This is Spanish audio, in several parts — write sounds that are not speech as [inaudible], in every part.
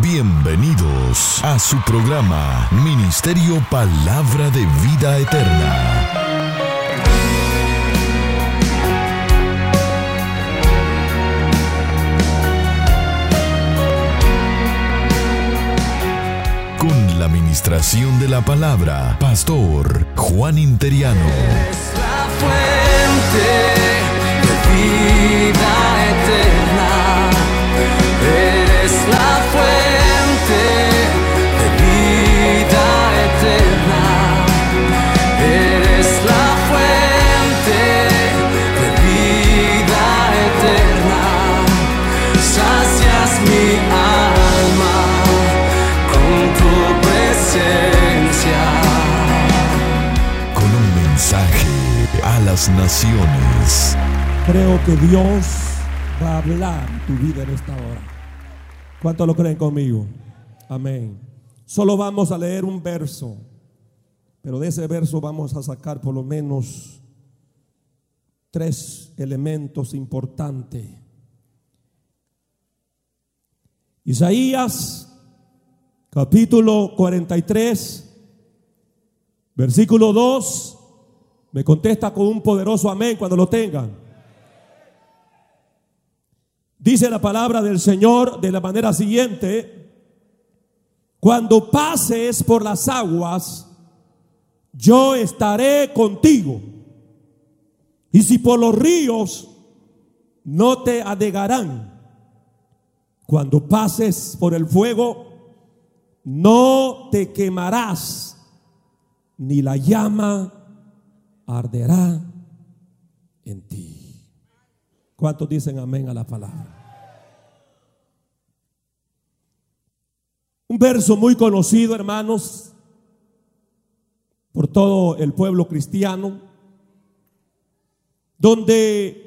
Bienvenidos a su programa Ministerio Palabra de Vida Eterna. Con la administración de la palabra, Pastor Juan Interiano. Es la fuente de vida eterna. Eres la fuente naciones. Creo que Dios va a hablar tu vida en esta hora. ¿Cuántos lo creen conmigo? Amén. Solo vamos a leer un verso, pero de ese verso vamos a sacar por lo menos tres elementos importantes. Isaías, capítulo 43, versículo 2. Me contesta con un poderoso amén cuando lo tengan. Dice la palabra del Señor de la manera siguiente, cuando pases por las aguas, yo estaré contigo. Y si por los ríos, no te anegarán. Cuando pases por el fuego, no te quemarás, ni la llama arderá en ti. ¿Cuántos dicen amén a la palabra? Un verso muy conocido, hermanos, por todo el pueblo cristiano, donde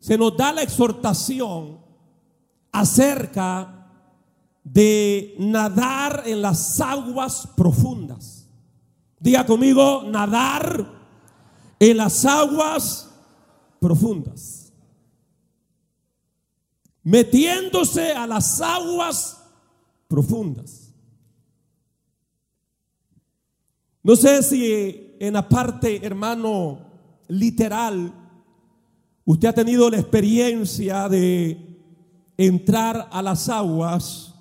se nos da la exhortación acerca de nadar en las aguas profundas. Diga conmigo, nadar en las aguas profundas. Metiéndose a las aguas profundas. No sé si en la parte, hermano, literal, usted ha tenido la experiencia de entrar a las aguas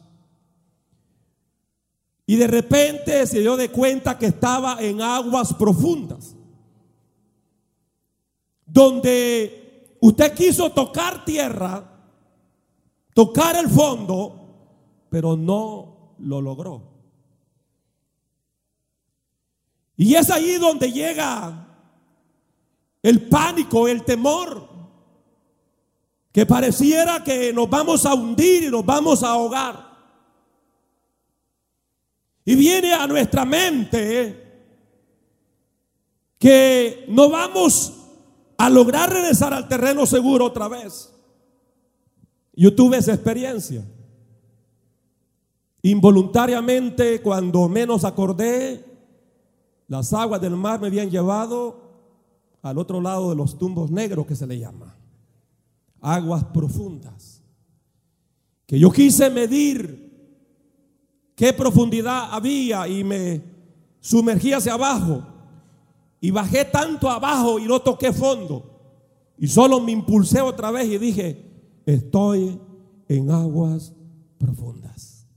y de repente se dio de cuenta que estaba en aguas profundas, donde usted quiso tocar tierra, tocar el fondo, pero no lo logró. Y es ahí donde llega el pánico, el temor, que pareciera que nos vamos a hundir y nos vamos a ahogar. Y viene a nuestra mente que no vamos a lograr regresar al terreno seguro otra vez. Yo tuve esa experiencia. Involuntariamente, cuando menos acordé, las aguas del mar me habían llevado al otro lado de los tumbos negros que se le llama. Aguas profundas. Que yo quise medir qué profundidad había y me sumergí hacia abajo. Y bajé tanto abajo y no toqué fondo. Y solo me impulsé otra vez y dije, estoy en aguas profundas.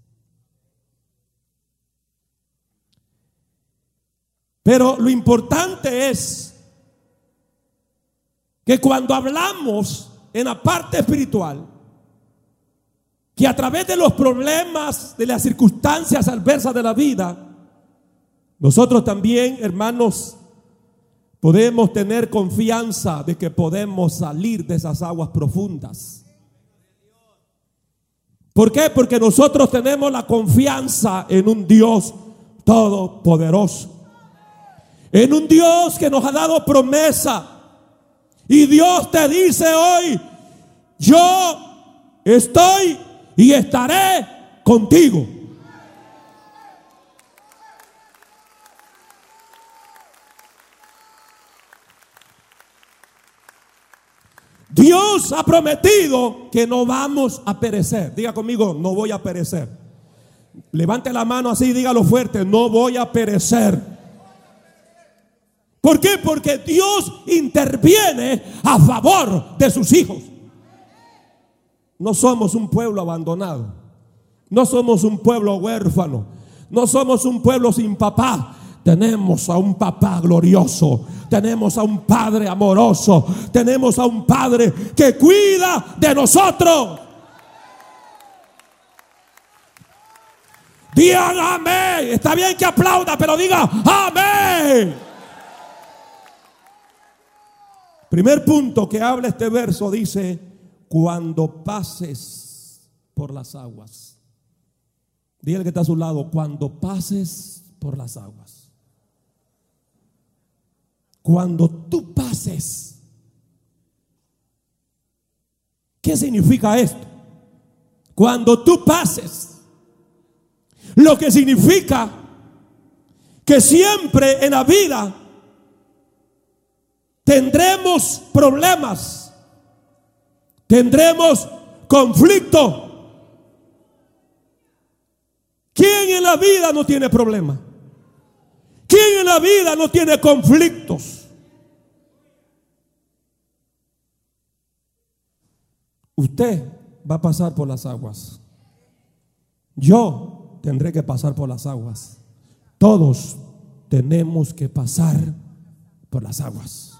Pero lo importante es que cuando hablamos en la parte espiritual, que a través de los problemas, de las circunstancias adversas de la vida, nosotros también, hermanos, podemos tener confianza de que podemos salir de esas aguas profundas. ¿Por qué? Porque nosotros tenemos la confianza en un Dios todopoderoso. En un Dios que nos ha dado promesa. Y Dios te dice hoy, yo estoy y estaré contigo. Dios ha prometido que no vamos a perecer. Diga conmigo, no voy a perecer. Levante la mano así, dígalo fuerte, no voy a perecer. ¿Por qué? Porque Dios interviene a favor de sus hijos. No somos un pueblo abandonado. No somos un pueblo huérfano. No somos un pueblo sin papá. Tenemos a un papá glorioso. Tenemos a un padre amoroso. Tenemos a un padre que cuida de nosotros. Digan amén. Está bien que aplauda, pero diga amén. Primer punto que habla este verso dice, cuando pases por las aguas. Dígale que está a su lado, cuando pases por las aguas. Cuando tú pases. ¿Qué significa esto? Cuando tú pases. Lo que significa que siempre en la vida tendremos problemas, tendremos conflicto. ¿Quién en la vida no tiene problemas? ¿Quién en la vida no tiene conflictos? Usted va a pasar por las aguas. Yo tendré que pasar por las aguas. Todos tenemos que pasar por las aguas.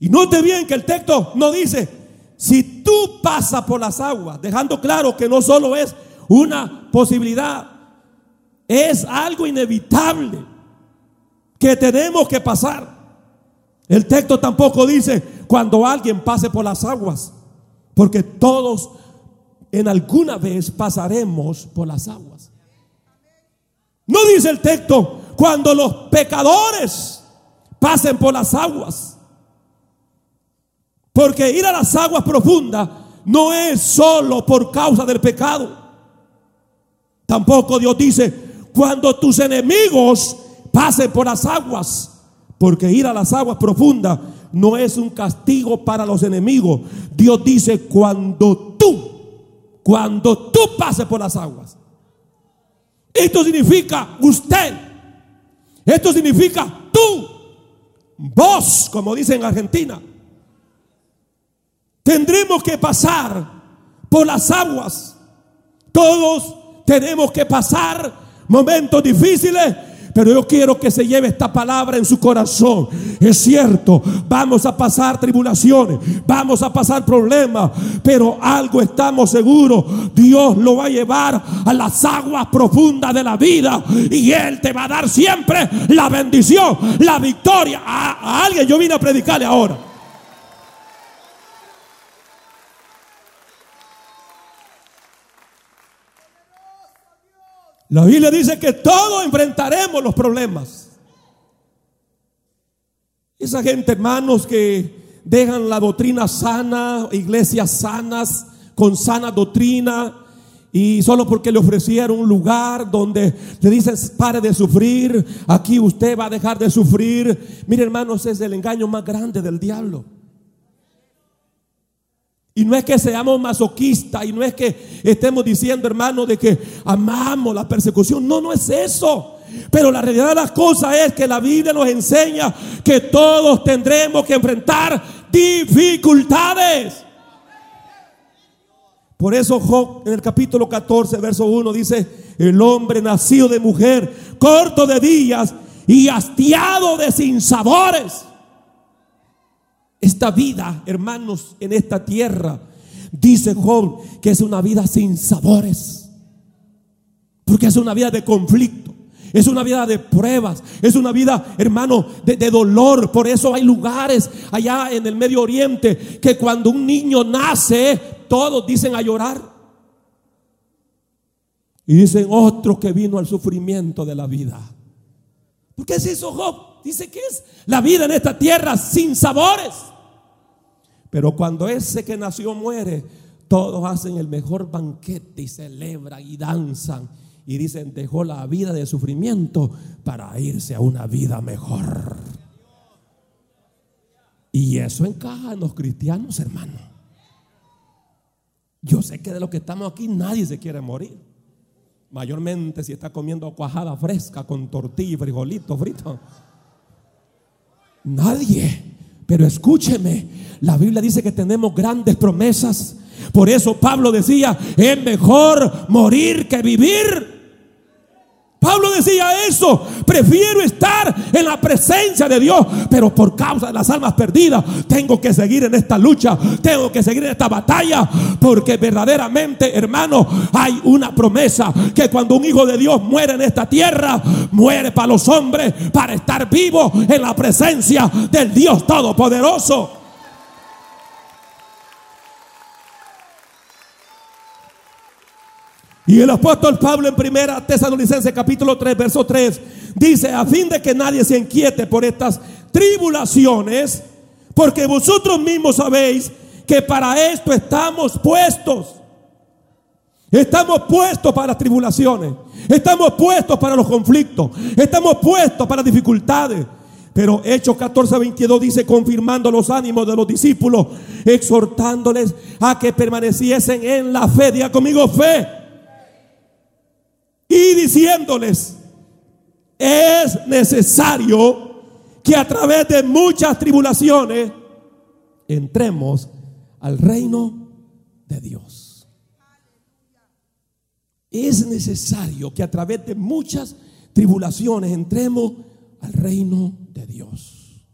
Y note bien que el texto no dice, si tú pasas por las aguas, dejando claro que no solo es una posibilidad, es algo inevitable que tenemos que pasar. El texto tampoco dice cuando alguien pase por las aguas, porque todos en alguna vez pasaremos por las aguas. No dice el texto cuando los pecadores pasen por las aguas. Porque ir a las aguas profundas no es solo por causa del pecado. Tampoco Dios dice cuando tus enemigos pasen por las aguas. Porque ir a las aguas profundas no es un castigo para los enemigos. Dios dice cuando tú cuando tú pases por las aguas. Esto significa usted. Esto significa tú. Vos, como dicen en Argentina. Tendremos que pasar por las aguas. Todos tenemos que pasar momentos difíciles, pero yo quiero que se lleve esta palabra en su corazón. Es cierto, vamos a pasar tribulaciones, vamos a pasar problemas, pero algo estamos seguros. Dios lo va a llevar a las aguas profundas de la vida y Él te va a dar siempre la bendición, la victoria. A, alguien yo vine a predicarle ahora. La Biblia dice que todos enfrentaremos los problemas. Esa gente, hermanos, que dejan la doctrina sana, iglesias sanas, con sana doctrina, y solo porque le ofrecieron un lugar donde le dicen pare de sufrir, aquí usted va a dejar de sufrir. Mire, hermanos, es el engaño más grande del diablo. Y no es que seamos masoquistas y no es que estemos diciendo, hermano, de que amamos la persecución. No, no es eso. Pero la realidad de las cosas es que la Biblia nos enseña que todos tendremos que enfrentar dificultades. Por eso Job en el capítulo 14, verso 1 dice, el hombre nacido de mujer, corto de días y hastiado de sinsabores esta vida, hermanos, en esta tierra, dice Job que es una vida sin sabores. Porque es una vida de conflicto. Es una vida de pruebas. Es una vida, hermano, de, dolor. Por eso hay lugares allá en el Medio Oriente que cuando un niño nace, todos dicen a llorar. Y dicen otro que vino al sufrimiento de la vida. ¿Por qué se hizo Job? Dice que es la vida en esta tierra sin sabores. Pero cuando ese que nació muere, todos hacen el mejor banquete y celebran y danzan. Y dicen, dejó la vida de sufrimiento para irse a una vida mejor. Y eso encaja en los cristianos, hermano. Yo sé que de los que estamos aquí nadie se quiere morir. Mayormente si está comiendo cuajada fresca con tortilla y frijolito frito. Nadie. Pero escúcheme, la Biblia dice que tenemos grandes promesas. Por eso Pablo decía, es mejor morir que vivir. Pablo decía eso, prefiero estar en la presencia de Dios, pero por causa de las almas perdidas, tengo que seguir en esta lucha, tengo que seguir en esta batalla, porque verdaderamente, hermano, hay una promesa que cuando un hijo de Dios muere en esta tierra, muere para los hombres, para estar vivo en la presencia del Dios Todopoderoso. Y el apóstol Pablo en primera Tesalonicense capítulo 3 verso 3 dice, a fin de que nadie se inquiete por estas tribulaciones, porque vosotros mismos sabéis que para esto estamos puestos. Estamos puestos para las tribulaciones, estamos puestos para los conflictos, estamos puestos para dificultades. Pero Hechos 14, 22 dice, confirmando los ánimos de los discípulos, exhortándoles a que permaneciesen en la fe. Diga conmigo fe y diciéndoles, es necesario que a través de muchas tribulaciones entremos al reino de Dios. Es necesario que a través de muchas tribulaciones entremos al reino de Dios.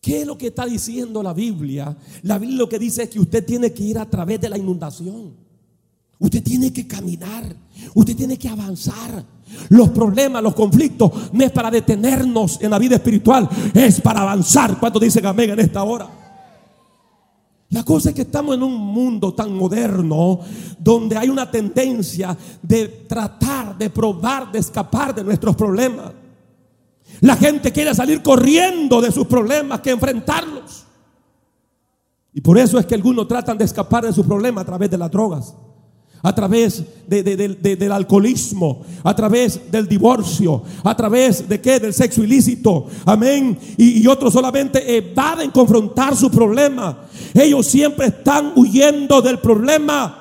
¿Qué es lo que está diciendo la Biblia? La Biblia lo que dice es que usted tiene que ir a través de la inundación. Usted tiene que caminar. Usted tiene que avanzar. Los problemas, los conflictos, no es para detenernos en la vida espiritual, es para avanzar. ¿Cuánto dice amén en esta hora? La cosa es que estamos en un mundo tan moderno donde hay una tendencia de tratar, de probar, de escapar de nuestros problemas. La gente quiere salir corriendo de sus problemas que enfrentarlos. Y por eso es que algunos tratan de escapar de sus problemas a través de las drogas a través del alcoholismo, a través del divorcio, a través de qué? Del sexo ilícito. Amén. Y, y otros solamente evaden confrontar su problema. Ellos siempre están huyendo del problema.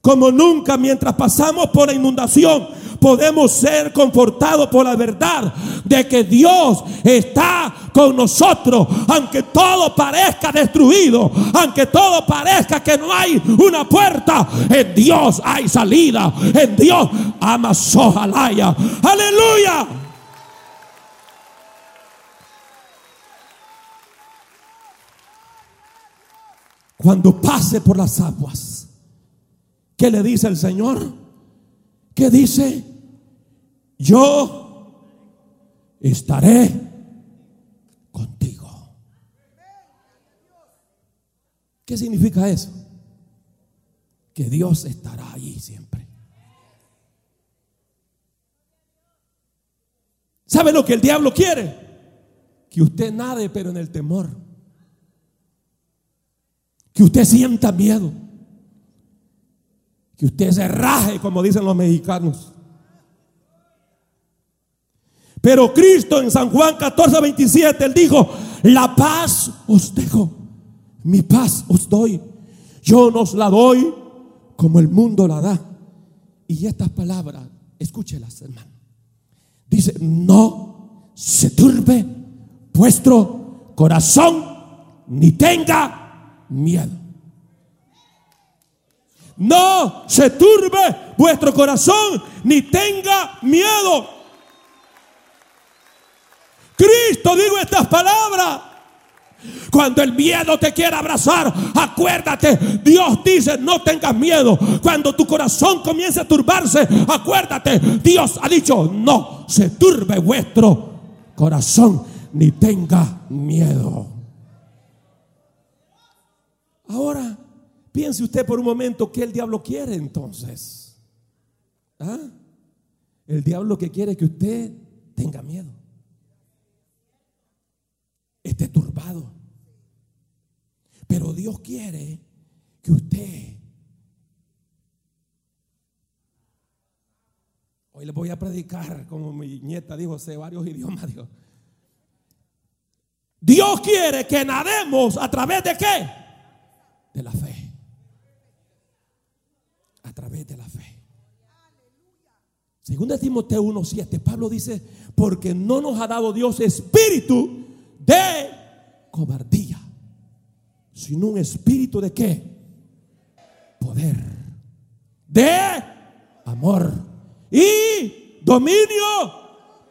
Como nunca mientras pasamos por la inundación podemos ser confortados por la verdad de que Dios está con nosotros, aunque todo parezca destruido, aunque todo parezca que no hay una puerta, en Dios hay salida, en Dios ama Sojalaya. Aleluya. Cuando pase por las aguas, ¿qué le dice el Señor? ¿Qué dice? Yo estaré contigo. ¿Qué significa eso? Que Dios estará allí siempre. ¿Sabe lo que el diablo quiere? Que usted nade pero en el temor. Que usted sienta miedo. Que usted se raje, como dicen los mexicanos. Pero Cristo en San Juan 14, 27, Él dijo, la paz os dejo, mi paz os doy. Yo nos la doy como el mundo la da. Y estas palabras, escúchelas, hermano. Dice, no se turbe vuestro corazón, ni tenga miedo. No se turbe vuestro corazón, ni tenga miedo. Cristo digo estas palabras. Cuando el miedo te quiera abrazar, acuérdate, Dios dice, no tengas miedo. Cuando tu corazón comience a turbarse, acuérdate, Dios ha dicho, no se turbe vuestro corazón, ni tenga miedo. Ahora, piense usted por un momento que el diablo quiere entonces. ¿Ah? El diablo que quiere que usted tenga miedo esté turbado. Pero Dios quiere que usted... Hoy le voy a predicar, como mi nieta dijo, sé varios idiomas. Dios. Dios quiere que nademos a través de qué? De la fe. Través de la fe. Según Timoteo 1:7, Pablo dice, porque no nos ha dado Dios espíritu de cobardía, sino un espíritu de qué? Poder, de amor y dominio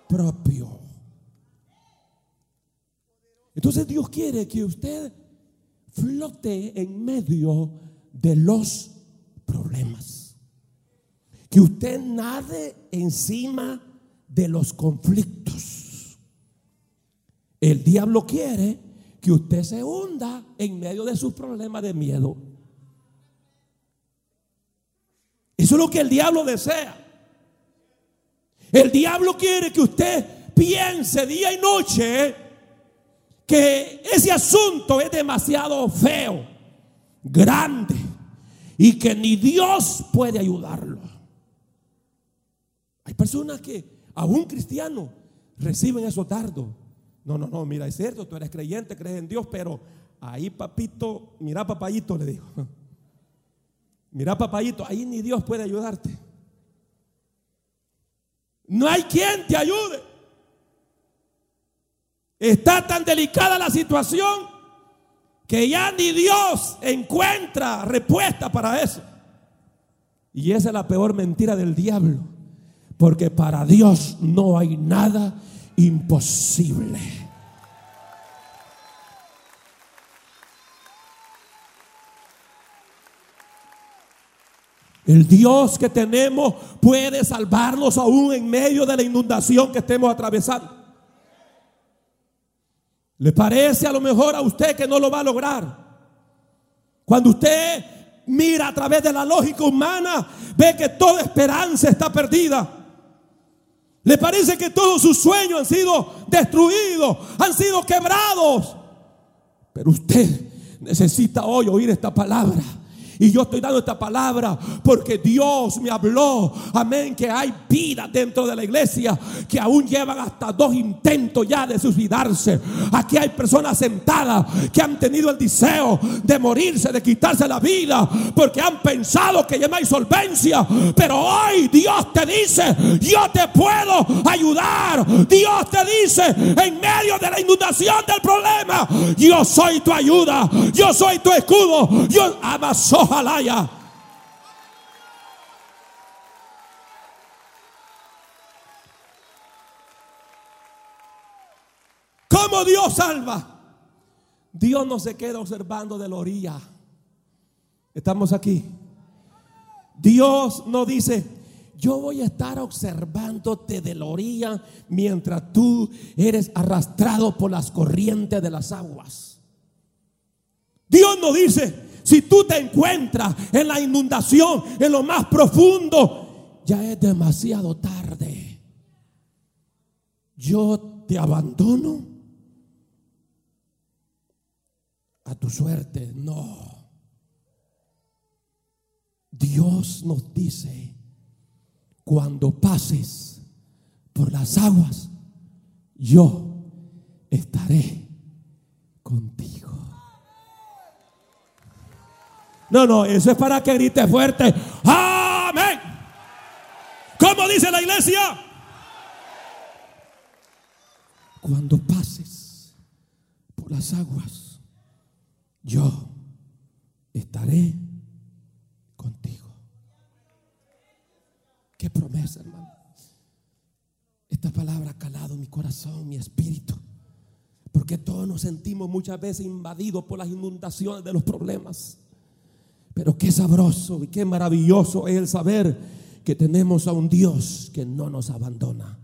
propio. Entonces Dios quiere que usted flote en medio de los problemas que usted nade encima de los conflictos. El diablo quiere que usted se hunda en medio de sus problemas de miedo. Eso es lo que el diablo desea. El diablo quiere que usted piense día y noche que ese asunto es demasiado feo, grande, y que ni Dios puede ayudarlo. Personas que, aún cristianos, reciben esos dardos. No, no, no, mira, es cierto, tú eres creyente, crees en Dios, pero ahí, papito, mira, papayito, le digo. [laughs] Mira, papayito, ahí ni Dios puede ayudarte. No hay quien te ayude. Está tan delicada la situación que ya ni Dios encuentra respuesta para eso. Y esa es la peor mentira del diablo. Porque para Dios no hay nada imposible. El Dios que tenemos puede salvarnos aún en medio de la inundación que estemos atravesando. ¿Le parece a lo mejor a usted que no lo va a lograr? Cuando usted mira a través de la lógica humana, ve que toda esperanza está perdida. Le parece que todos sus sueños han sido destruidos, han sido quebrados. Pero usted necesita hoy oír esta palabra. Y yo estoy dando esta palabra porque Dios me habló, amén, que hay vida dentro de la iglesia que aún llevan hasta dos intentos ya de suicidarse. Aquí hay personas sentadas que han tenido el deseo de morirse, de quitarse la vida, porque han pensado que ya no hay solvencia. Pero hoy Dios te dice, yo te puedo ayudar. Dios te dice, en medio de la inundación del problema, yo soy tu ayuda, yo soy tu escudo, yo amasó Ojalá ¿Cómo Dios salva? Dios no se queda observando de la orilla. Estamos aquí. Dios no dice, yo voy a estar observándote de la orilla mientras tú eres arrastrado por las corrientes de las aguas. Dios no dice, si tú te encuentras en la inundación, en lo más profundo, ya es demasiado tarde. Yo te abandono a tu suerte. No. Dios nos dice, cuando pases por las aguas, yo estaré contigo. No, no, eso es para que grite fuerte. Amén. ¿Cómo dice la iglesia? Cuando pases por las aguas, yo estaré contigo. Qué promesa, hermano. Esta palabra ha calado mi corazón, mi espíritu. Porque todos nos sentimos muchas veces invadidos por las inundaciones de los problemas. Pero qué sabroso y qué maravilloso es el saber que tenemos a un Dios que no nos abandona.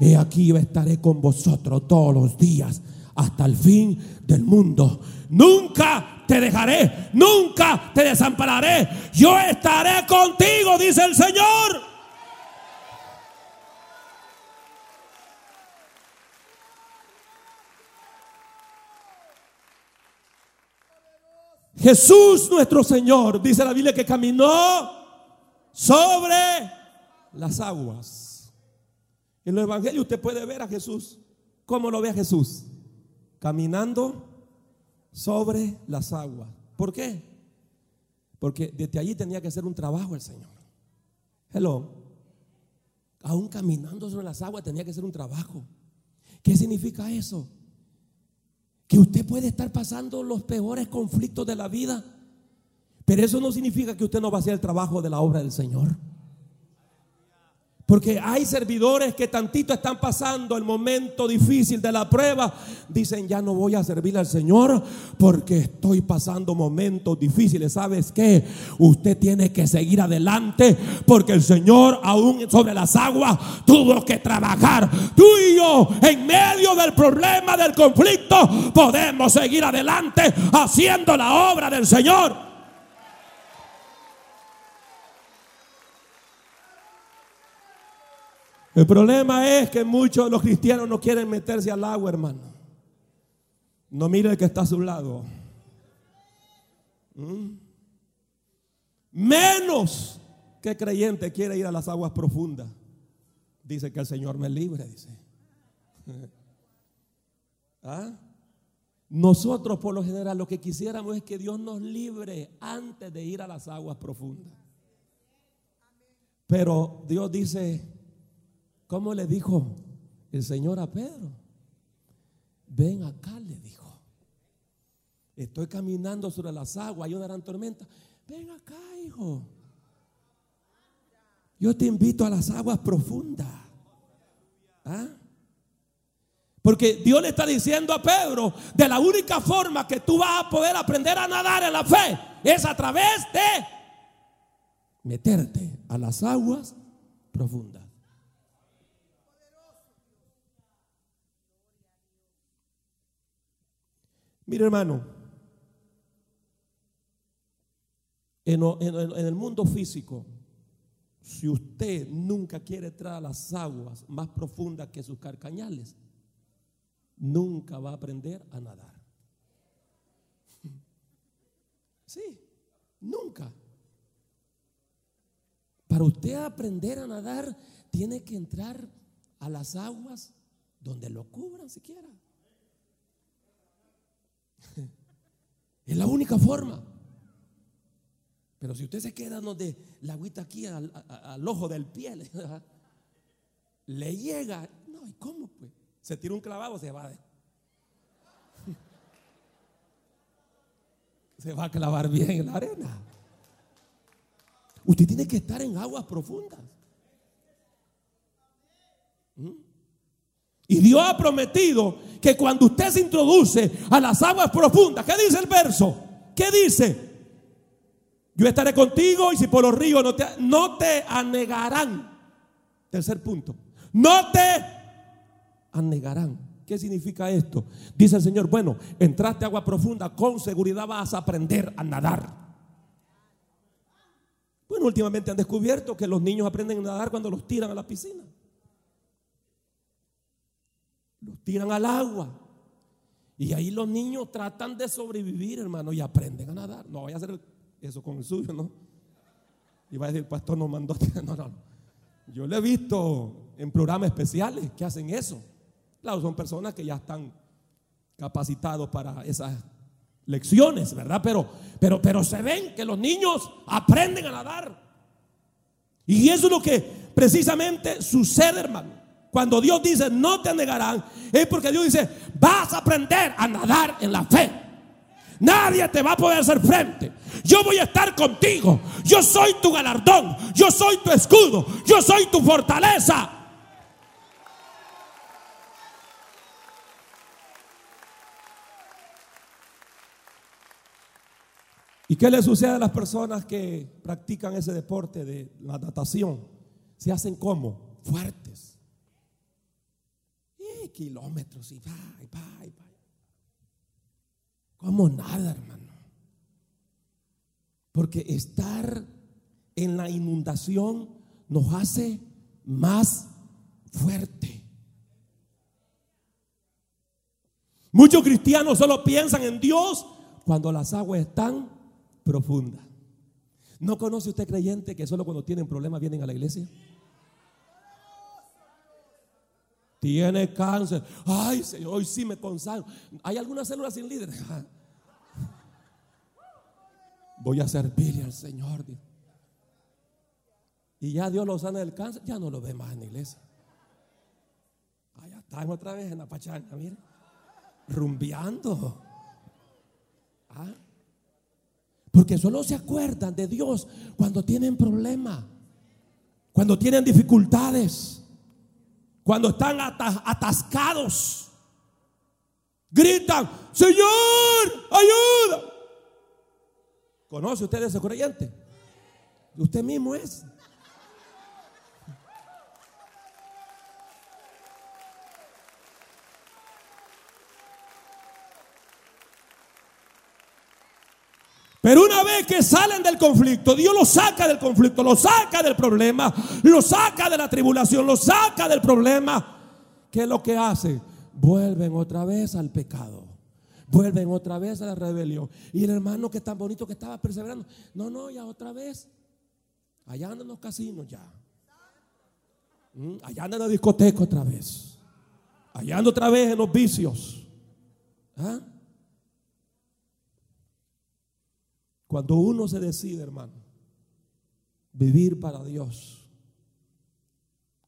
He aquí yo estaré con vosotros todos los días hasta el fin del mundo. Nunca te dejaré, nunca te desampararé. Yo estaré contigo, dice el Señor. Jesús nuestro Señor, dice la Biblia que caminó sobre las aguas. En los evangelios usted puede ver a Jesús. ¿Cómo lo ve a Jesús? caminando sobre las aguas. ¿Por qué? Porque desde allí tenía que hacer un trabajo el Señor. Hello. Aún caminando sobre las aguas tenía que hacer un trabajo. ¿Qué significa eso? Que usted puede estar pasando los peores conflictos de la vida, pero eso no significa que usted no va a hacer el trabajo de la obra del Señor. Porque hay servidores que tantito están pasando el momento difícil de la prueba. Dicen, ya no voy a servir al Señor porque estoy pasando momentos difíciles. ¿Sabes qué? Usted tiene que seguir adelante porque el Señor aún sobre las aguas tuvo que trabajar. Tú y yo en medio del problema, del conflicto, podemos seguir adelante haciendo la obra del Señor. El problema es que muchos de los cristianos no quieren meterse al agua, hermano. No mire el que está a su lado. ¿Mm? Menos que creyente quiere ir a las aguas profundas. Dice que el Señor me libre, dice. [laughs] ¿Ah? Nosotros por lo general lo que quisiéramos es que Dios nos libre antes de ir a las aguas profundas. Pero Dios dice, ¿Cómo le dijo el Señor a Pedro? Ven acá, le dijo. Estoy caminando sobre las aguas, hay una gran tormenta. Ven acá, hijo. Yo te invito a las aguas profundas. ¿Ah? Porque Dios le está diciendo a Pedro, de la única forma que tú vas a poder aprender a nadar en la fe es a través de meterte a las aguas profundas. Mire hermano, en, el mundo físico, si usted nunca quiere entrar a las aguas más profundas que sus carcañales, nunca va a aprender a nadar. [laughs] Sí, nunca. Para usted aprender a nadar, tiene que entrar a las aguas donde lo cubran siquiera. Es la única forma. Pero si usted se queda donde la agüita aquí al, ojo del pie, [laughs] le, llega. No, ¿y cómo pues? Se tira un clavado, se va. [laughs] Se va a clavar bien en la arena. Usted tiene que estar en aguas profundas. ¿Mm? Y Dios ha prometido que cuando usted se introduce a las aguas profundas, ¿qué dice el verso? ¿Qué dice? Yo estaré contigo y si por los ríos no te, no te anegarán. Tercer punto. No te anegarán. ¿Qué significa esto? Dice el Señor, bueno, entraste a agua profunda, con seguridad vas a aprender a nadar. Bueno, últimamente han descubierto que los niños aprenden a nadar cuando los tiran a la piscina los tiran al agua. Y ahí los niños tratan de sobrevivir, hermano, y aprenden a nadar. No voy a hacer eso con el suyo, ¿no? Y va a decir, el pastor nos mandó. [laughs] No, no, no. Yo lo he visto en programas especiales que hacen eso. Claro, son personas que ya están capacitados para esas lecciones, ¿verdad? Pero, pero, pero se ven que los niños aprenden a nadar. Y eso es lo que precisamente sucede, hermano. Cuando Dios dice no te negarán, es porque Dios dice vas a aprender a nadar en la fe. Nadie te va a poder hacer frente. Yo voy a estar contigo. Yo soy tu galardón. Yo soy tu escudo. Yo soy tu fortaleza. ¿Y qué le sucede a las personas que practican ese deporte de la natación? Se hacen como fuertes kilómetros y va, y va, y va. Como nada, hermano. Porque estar en la inundación nos hace más fuerte. Muchos cristianos solo piensan en Dios cuando las aguas están profundas. ¿No conoce usted creyente que solo cuando tienen problemas vienen a la iglesia? Tiene cáncer. Ay, Señor, hoy sí me consagro. ¿Hay alguna célula sin líder? [laughs] Voy a servirle al Señor. Y ya Dios lo sana del cáncer, ya no lo ve más en la iglesia. Allá están otra vez en la pachanga, mire. Rumbeando. ¿Ah? Porque solo se acuerdan de Dios cuando tienen problemas, cuando tienen dificultades, cuando están atascados. Gritan, Señor, ayuda. ¿Conoce usted ese creyente? Usted mismo es. Pero una vez que salen del conflicto, Dios los saca del conflicto, los saca del problema, los saca de la tribulación, los saca del problema. ¿Qué es lo que hace? Vuelven otra vez al pecado. Vuelven otra vez a la rebelión. Y el hermano que tan bonito que estaba perseverando, no, no, ya otra vez. Allá andan los casinos ya. Mm, allá andan la discoteca otra vez. Allá andan otra vez en los vicios. ¿Ah? Cuando uno se decide, hermano, vivir para Dios,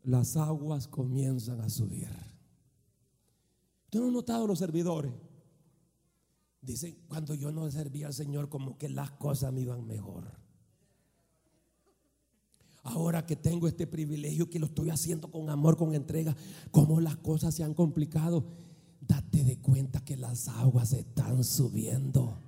las aguas comienzan a subir. ¿Usted no ha notado los servidores? Dicen, cuando yo no servía al Señor, como que las cosas me iban mejor. Ahora que tengo este privilegio, que lo estoy haciendo con amor, con entrega, como las cosas se han complicado, date de cuenta que las aguas están subiendo.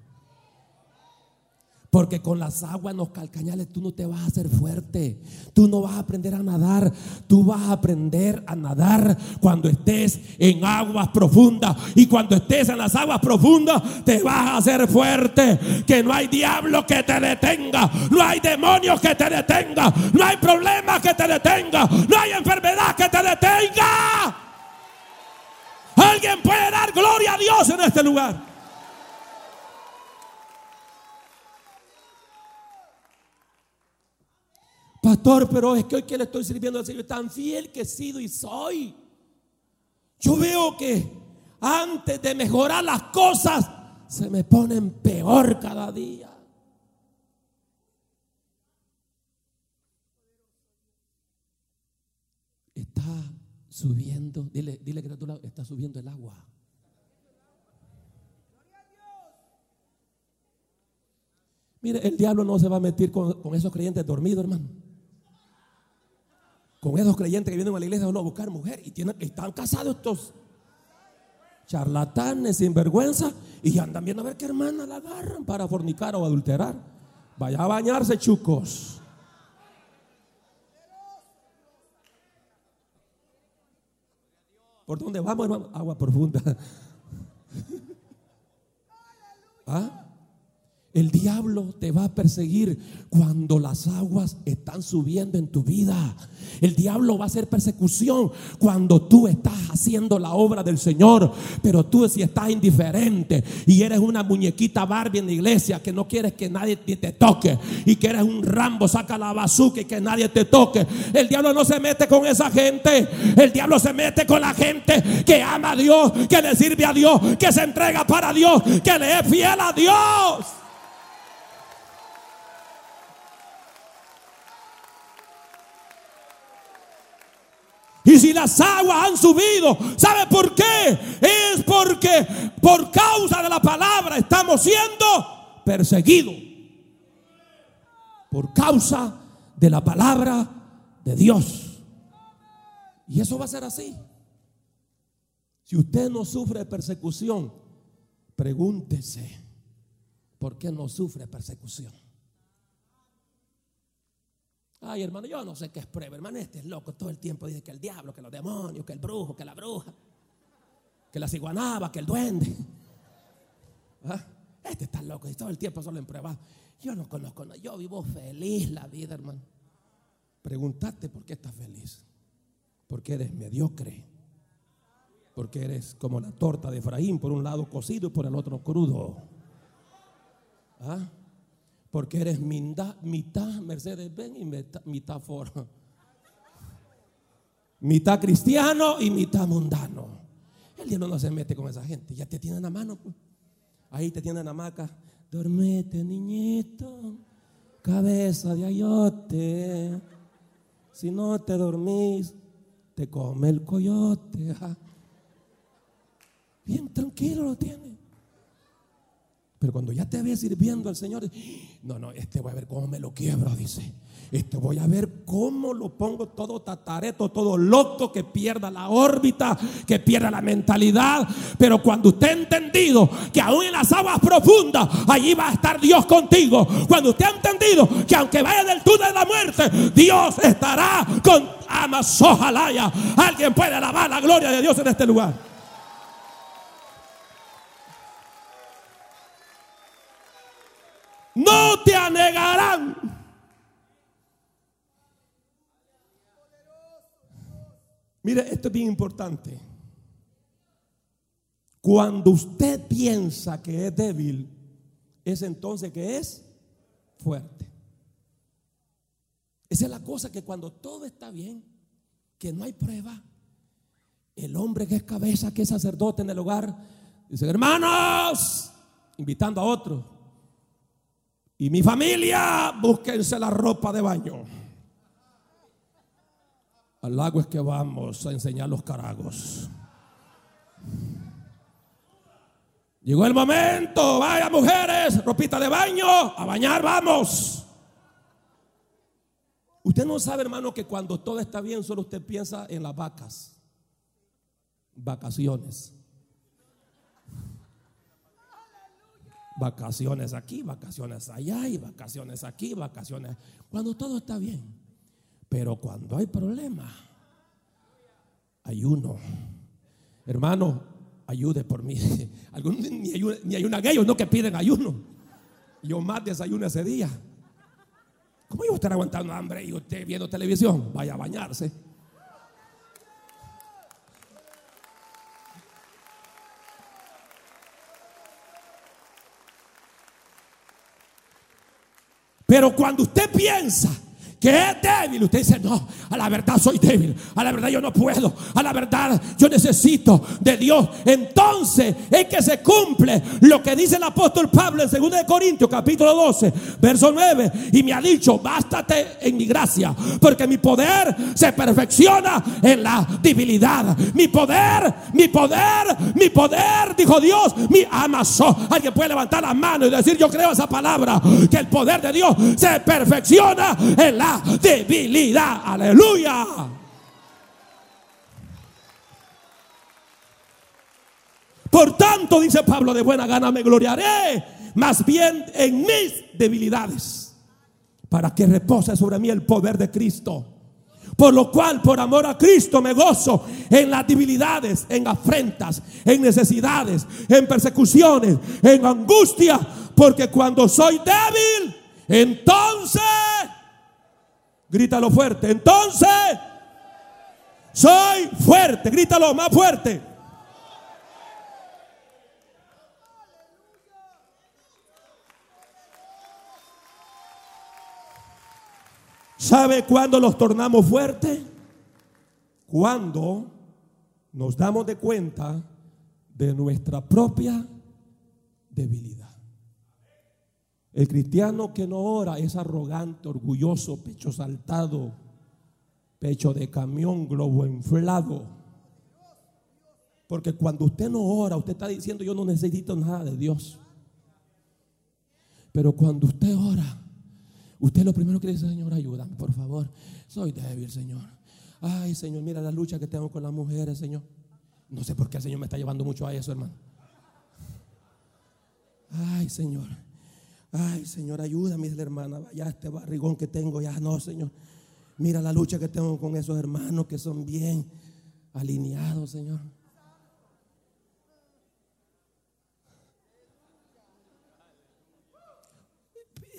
Porque con las aguas en los calcañales tú no te vas a hacer fuerte. Tú no vas a aprender a nadar. Tú vas a aprender a nadar cuando estés en aguas profundas. Y cuando estés en las aguas profundas te vas a hacer fuerte. Que no hay diablo que te detenga. No hay demonios que te detenga. No hay problema que te detenga. No hay enfermedad que te detenga. Alguien puede dar gloria a Dios en este lugar. Pastor, pero es que hoy que le estoy sirviendo al Señor tan fiel que he sido y soy. Yo veo que antes de mejorar las cosas se me ponen peor cada día. Está subiendo, dile, dile que a tu lado, está subiendo el agua. Mire, el diablo no se va a meter con esos creyentes dormidos, hermano con esos creyentes que vienen a la iglesia a buscar mujer y están casados estos charlatanes, sinvergüenza, y andan viendo a ver qué hermana la agarran para fornicar o adulterar. Vaya a bañarse, chucos. ¿Por dónde vamos, hermano? Agua profunda. [laughs] ¿Ah? El diablo te va a perseguir cuando las aguas están subiendo en tu vida. El diablo va a hacer persecución cuando tú estás haciendo la obra del Señor. Pero tú si estás indiferente y eres una muñequita Barbie en la iglesia que no quieres que nadie te toque y que eres un Rambo, saca la bazooka y que nadie te toque. El diablo no se mete con esa gente. El diablo se mete con la gente que ama a Dios, que le sirve a Dios, que se entrega para Dios, que le es fiel a Dios. Y si las aguas han subido, ¿sabe por qué? Es porque por causa de la palabra estamos siendo perseguidos. Por causa de la palabra de Dios. Y eso va a ser así. Si usted no sufre persecución, pregúntese, ¿por qué no sufre persecución? Ay, hermano, yo no sé qué es prueba, hermano. Este es loco. Todo el tiempo dice que el diablo, que los demonios, que el brujo, que la bruja, que la ciguanaba, que el duende. [laughs] ¿Ah? Este está loco y todo el tiempo solo en prueba. Yo no conozco nada. Yo vivo feliz la vida, hermano. Pregúntate por qué estás feliz. Porque eres mediocre. Porque eres como la torta de Efraín, por un lado cocido y por el otro crudo. ¿Ah? Porque eres mitad, Mercedes Benz y mitad, Ford. [laughs] Mitad cristiano y mitad mundano. El diablo no se mete con esa gente. Ya te tienen la mano. pues. Ahí te tienen la hamaca. Dormete, niñito. Cabeza de ayote. Si no te dormís, te come el coyote. [laughs] Bien tranquilo lo tiene. Pero cuando ya te ves sirviendo al Señor, no, no, este voy a ver cómo me lo quiebro, dice. Este voy a ver cómo lo pongo todo tatareto, todo loco, que pierda la órbita, que pierda la mentalidad. Pero cuando usted ha entendido que aún en las aguas profundas, allí va a estar Dios contigo. Cuando usted ha entendido que aunque vaya del túnel de la muerte, Dios estará con Amazojalaya. Alguien puede alabar la gloria de Dios en este lugar. No te anegarán. Mire, esto es bien importante. Cuando usted piensa que es débil, es entonces que es fuerte. Esa es la cosa que cuando todo está bien, que no hay prueba, el hombre que es cabeza, que es sacerdote en el hogar, dice, hermanos, invitando a otros, y mi familia, búsquense la ropa de baño. Al lago es que vamos a enseñar los caragos. Llegó el momento, vaya mujeres, ropita de baño, a bañar vamos. Usted no sabe, hermano, que cuando todo está bien, solo usted piensa en las vacas. Vacaciones. Vacaciones aquí, vacaciones allá y vacaciones aquí, vacaciones. Cuando todo está bien. Pero cuando hay problema, ayuno. Hermano, ayude por mí. [laughs] Ni, ni ayunan ellos, no que piden ayuno. Yo más desayuno ese día. ¿Cómo a estar aguantando hambre y usted viendo televisión? Vaya a bañarse. Pero cuando usted piensa que es débil, usted dice, no, a la verdad soy débil, a la verdad yo no puedo, a la verdad yo necesito de Dios. Entonces es que se cumple lo que dice el apóstol Pablo en 2 de Corintios capítulo 12, verso 9, y me ha dicho, bástate en mi gracia, porque mi poder se perfecciona en la debilidad. Mi poder, mi poder, mi poder, dijo Dios, mi amazón. Alguien puede levantar la mano y decir, yo creo esa palabra, que el poder de Dios se perfecciona en la debilidad. Aleluya. Por tanto, dice Pablo, de buena gana me gloriaré, más bien en mis debilidades, para que repose sobre mí el poder de Cristo. Por lo cual, por amor a Cristo, me gozo en las debilidades, en afrentas, en necesidades, en persecuciones, en angustia, porque cuando soy débil, entonces, grítalo fuerte, entonces soy fuerte, grítalo más fuerte. ¿Sabe cuándo los tornamos fuertes? Cuando nos damos de cuenta de nuestra propia debilidad. El cristiano que no ora es arrogante, orgulloso, pecho saltado, pecho de camión, globo inflado. Porque cuando usted no ora, usted está diciendo yo no necesito nada de Dios. Pero cuando usted ora, usted lo primero que dice, Señor, ayúdame, por favor. Soy débil, Señor. Ay, Señor, mira la lucha que tengo con las mujeres, Señor. No sé por qué el Señor me está llevando mucho a eso, hermano. Ay, Señor. Ay, Señor, ayúdame, dice la hermana. Ya este barrigón que tengo, ya no, Señor. Mira la lucha que tengo con esos hermanos que son bien alineados, Señor.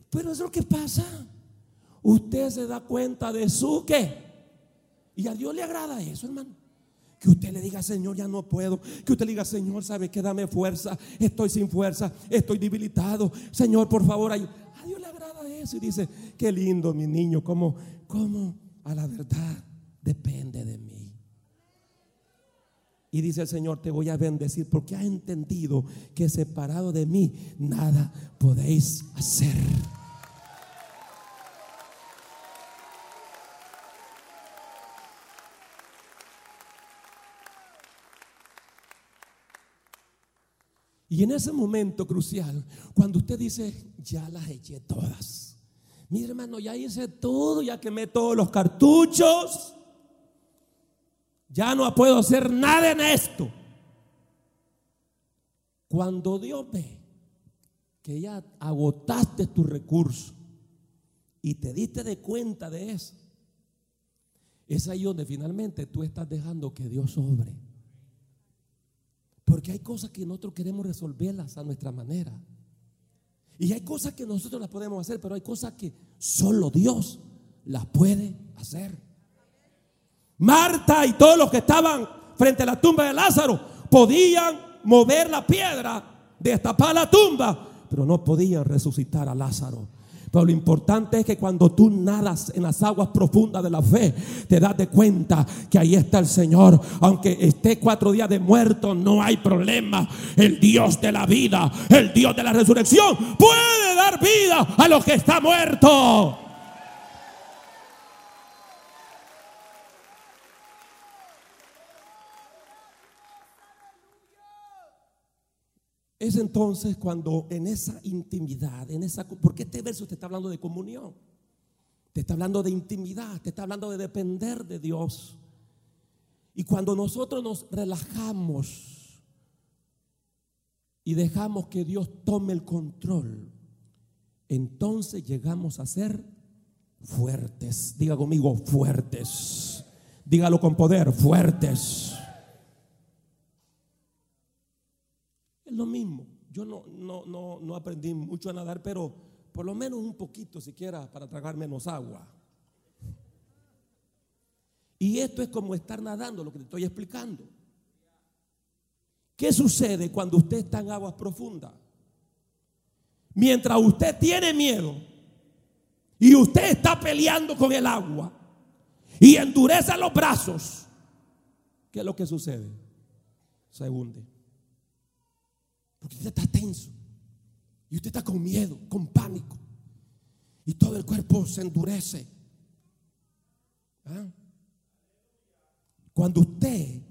Pero es lo que pasa. Usted se da cuenta de su qué. Y a Dios le agrada eso, hermano. Que usted le diga, Señor, ya no puedo. Que usted le diga, Señor, sabe que dame fuerza. Estoy sin fuerza. Estoy debilitado. Señor, por favor, ay- a Dios le agrada eso. Y dice, qué lindo, mi niño. Como, como a la verdad depende de mí. Y dice el Señor, te voy a bendecir porque has entendido que separado de mí nada podéis hacer. Y en ese momento crucial, cuando usted dice, ya las eché todas. Mire hermano, ya hice todo, ya quemé todos los cartuchos. Ya no puedo hacer nada en esto. Cuando Dios ve que ya agotaste tus recursos y te diste de cuenta de eso, es ahí donde finalmente tú estás dejando que Dios sobre. Porque hay cosas que nosotros queremos resolverlas a nuestra manera. Y hay cosas que nosotros las podemos hacer, pero hay cosas que solo Dios las puede hacer. Marta y todos los que estaban frente a la tumba de Lázaro podían mover la piedra, destapar la tumba, pero no podían resucitar a Lázaro. Pero lo importante es que cuando tú nadas en las aguas profundas de la fe, te das de cuenta que ahí está el Señor. Aunque esté cuatro días de muerto, no hay problema. El Dios de la vida, el Dios de la resurrección, puede dar vida a los que está muerto. Es entonces cuando en esa intimidad, en esa porque este verso te está hablando de comunión. Te está hablando de intimidad, te está hablando de depender de Dios. Y cuando nosotros nos relajamos y dejamos que Dios tome el control, entonces llegamos a ser fuertes. Diga conmigo, fuertes. Dígalo con poder, fuertes. Es lo mismo. Yo no, no, no, no aprendí mucho a nadar, pero por lo menos un poquito siquiera para tragar menos agua. Y esto es como estar nadando, lo que te estoy explicando. ¿Qué sucede cuando usted está en aguas profundas? Mientras usted tiene miedo y usted está peleando con el agua y endurece los brazos, ¿qué es lo que sucede? Se hunde. Porque usted está tenso. Y usted está con miedo, con pánico. Y todo el cuerpo se endurece. ¿Ah? Cuando usted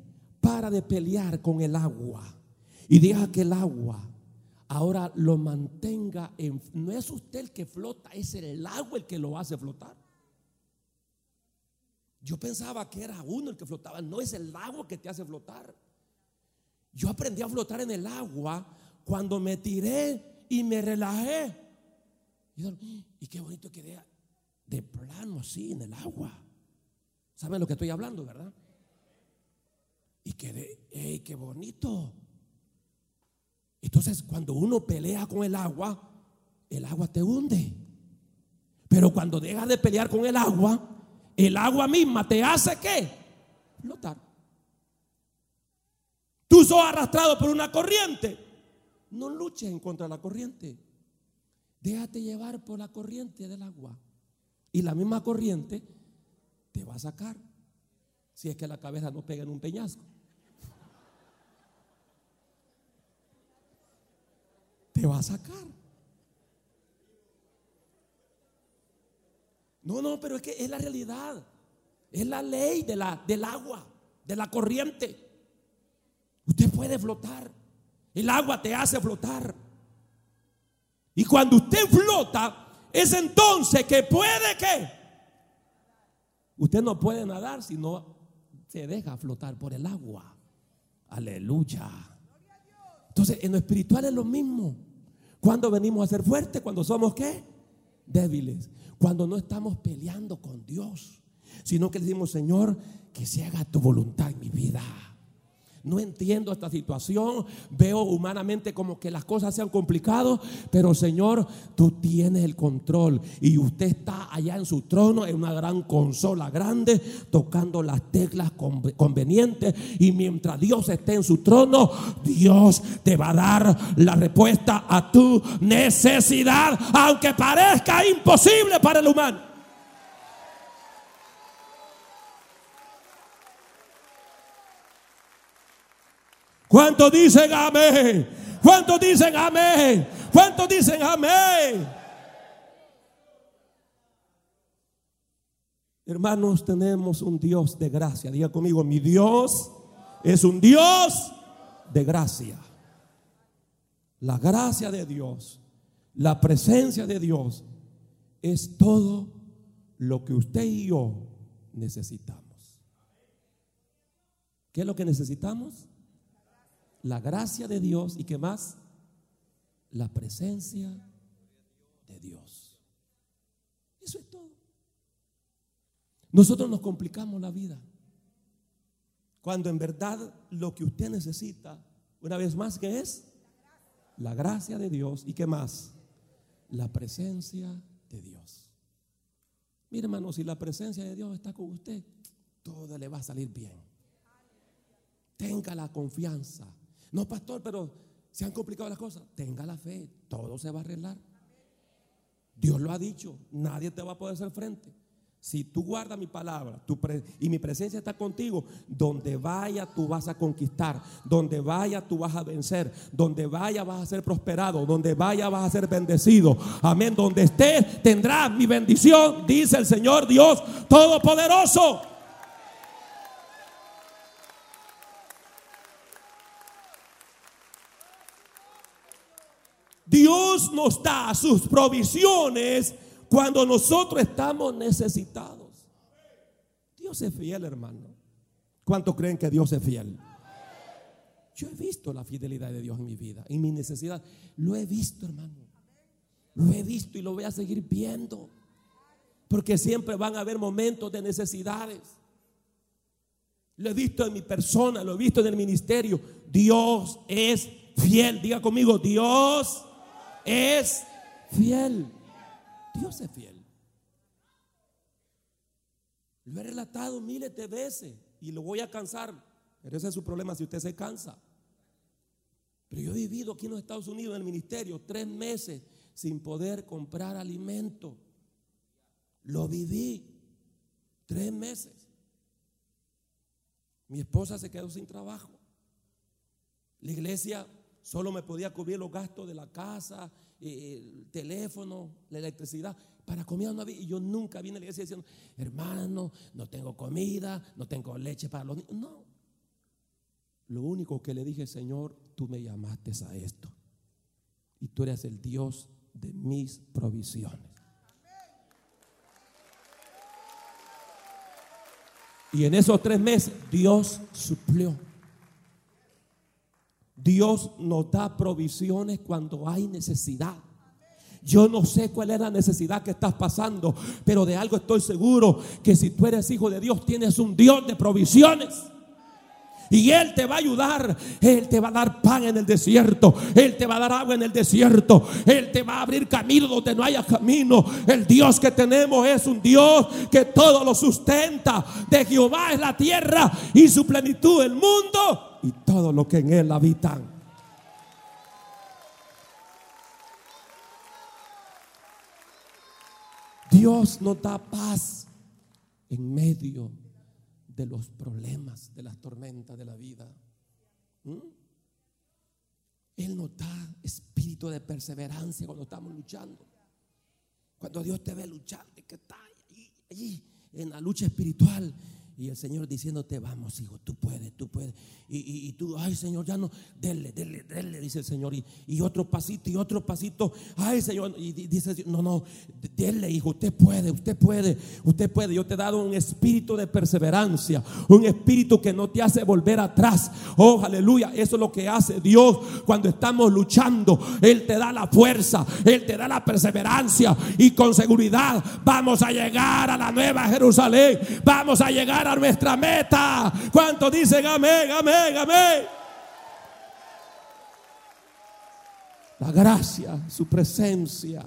para de pelear con el agua y deja que el agua ahora lo mantenga en... No es usted el que flota, es el agua el que lo hace flotar. Yo pensaba que era uno el que flotaba, no es el agua que te hace flotar. Yo aprendí a flotar en el agua cuando me tiré y me relajé. Y, qué bonito quedé de plano así en el agua. ¿Saben lo que estoy hablando, verdad? Y quedé, ¡ey, qué bonito! Entonces, cuando uno pelea con el agua, el agua te hunde. Pero cuando dejas de pelear con el agua, el agua misma te hace qué? Flotar. Tú sos arrastrado por una corriente. No luches en contra de la corriente. Déjate llevar por la corriente del agua. Y la misma corriente te va a sacar. Si es que la cabeza no pega en un peñasco. Te va a sacar. No, no, pero es que es la realidad. Es la ley de la, del agua, de la corriente. Puede flotar. El agua te hace flotar. Y cuando usted flota, es entonces que puede que. Usted no puede nadar si no se deja flotar por el agua. Aleluya. Entonces, en lo espiritual es lo mismo. Cuando venimos a ser fuertes, cuando somos qué? Débiles. Cuando no estamos peleando con Dios, sino que le decimos, Señor, que se haga tu voluntad en mi vida no entiendo esta situación, veo humanamente como que las cosas se han complicado, pero Señor, tú tienes el control y usted está allá en su trono en una gran consola grande, tocando las teclas convenientes y mientras Dios esté en su trono, Dios te va a dar la respuesta a tu necesidad, aunque parezca imposible para el humano. ¿Cuántos dicen amén? ¿Cuántos dicen amén? ¿Cuántos dicen amén? Hermanos, tenemos un Dios de gracia. Diga conmigo, mi Dios es un Dios de gracia. La gracia de Dios, la presencia de Dios es todo lo que usted y yo necesitamos. ¿Qué es lo que necesitamos? La gracia de Dios y qué más? La presencia de Dios. Eso es todo. Nosotros nos complicamos la vida. Cuando en verdad lo que usted necesita, una vez más, ¿qué es? La gracia de Dios y qué más? La presencia de Dios. Mire hermano, si la presencia de Dios está con usted, todo le va a salir bien. Tenga la confianza. No, pastor, pero se han complicado las cosas. Tenga la fe, todo se va a arreglar. Dios lo ha dicho, nadie te va a poder hacer frente. Si tú guardas mi palabra y mi presencia está contigo, donde vaya tú vas a conquistar, donde vaya tú vas a vencer, donde vaya vas a ser prosperado, donde vaya vas a ser bendecido. Amén, donde estés tendrás mi bendición, dice el Señor Dios Todopoderoso. Dios nos da sus provisiones cuando nosotros estamos necesitados. Dios es fiel, hermano. ¿Cuántos creen que Dios es fiel? Yo he visto la fidelidad de Dios en mi vida, en mi necesidad. Lo he visto, hermano. Lo he visto y lo voy a seguir viendo. Porque siempre van a haber momentos de necesidades. Lo he visto en mi persona, lo he visto en el ministerio. Dios es fiel. Diga conmigo, Dios es fiel. Dios es fiel. Lo he relatado miles de veces y lo voy a cansar. Pero ese es su problema si usted se cansa. Pero yo he vivido aquí en los Estados Unidos en el ministerio tres meses sin poder comprar alimento. Lo viví tres meses. Mi esposa se quedó sin trabajo. La iglesia solo me podía cubrir los gastos de la casa, el teléfono, la electricidad. Para comida no había. Y yo nunca vine a la iglesia diciendo, hermano, no tengo comida, no tengo leche para los niños. No. Lo único que le dije, Señor, tú me llamaste a esto. Y tú eres el Dios de mis provisiones. Y en esos tres meses Dios suplió. Dios nos da provisiones cuando hay necesidad. Yo no sé cuál es la necesidad que estás pasando, pero de algo estoy seguro, que si tú eres hijo de Dios, tienes un Dios de provisiones. Y Él te va a ayudar. Él te va a dar pan en el desierto. Él te va a dar agua en el desierto. Él te va a abrir camino donde no haya camino. El Dios que tenemos es un Dios que todo lo sustenta. De Jehová es la tierra y su plenitud el mundo y todo lo que en él habitan. Dios nos da paz en medio de los problemas, de las tormentas de la vida. ¿Mm? Él nos da espíritu de perseverancia cuando estamos luchando. Cuando Dios te ve luchando, que está allí en la lucha espiritual y el Señor diciéndote, vamos, hijo, tú puedes, tú puedes. Y, tú, ay, Señor, ya no, denle, denle, denle, dice el Señor. Y, otro pasito, y otro pasito. Ay, Señor, y dice, no, no, denle, hijo, usted puede, usted puede, usted puede. Yo te he dado un espíritu de perseverancia, un espíritu que no te hace volver atrás. Oh, aleluya, eso es lo que hace Dios cuando estamos luchando. Él te da la fuerza, Él te da la perseverancia. Y con seguridad vamos a llegar a la nueva Jerusalén. Vamos a llegar a nuestra meta. ¿Cuántos dicen amén, amén, amén? La gracia, su presencia.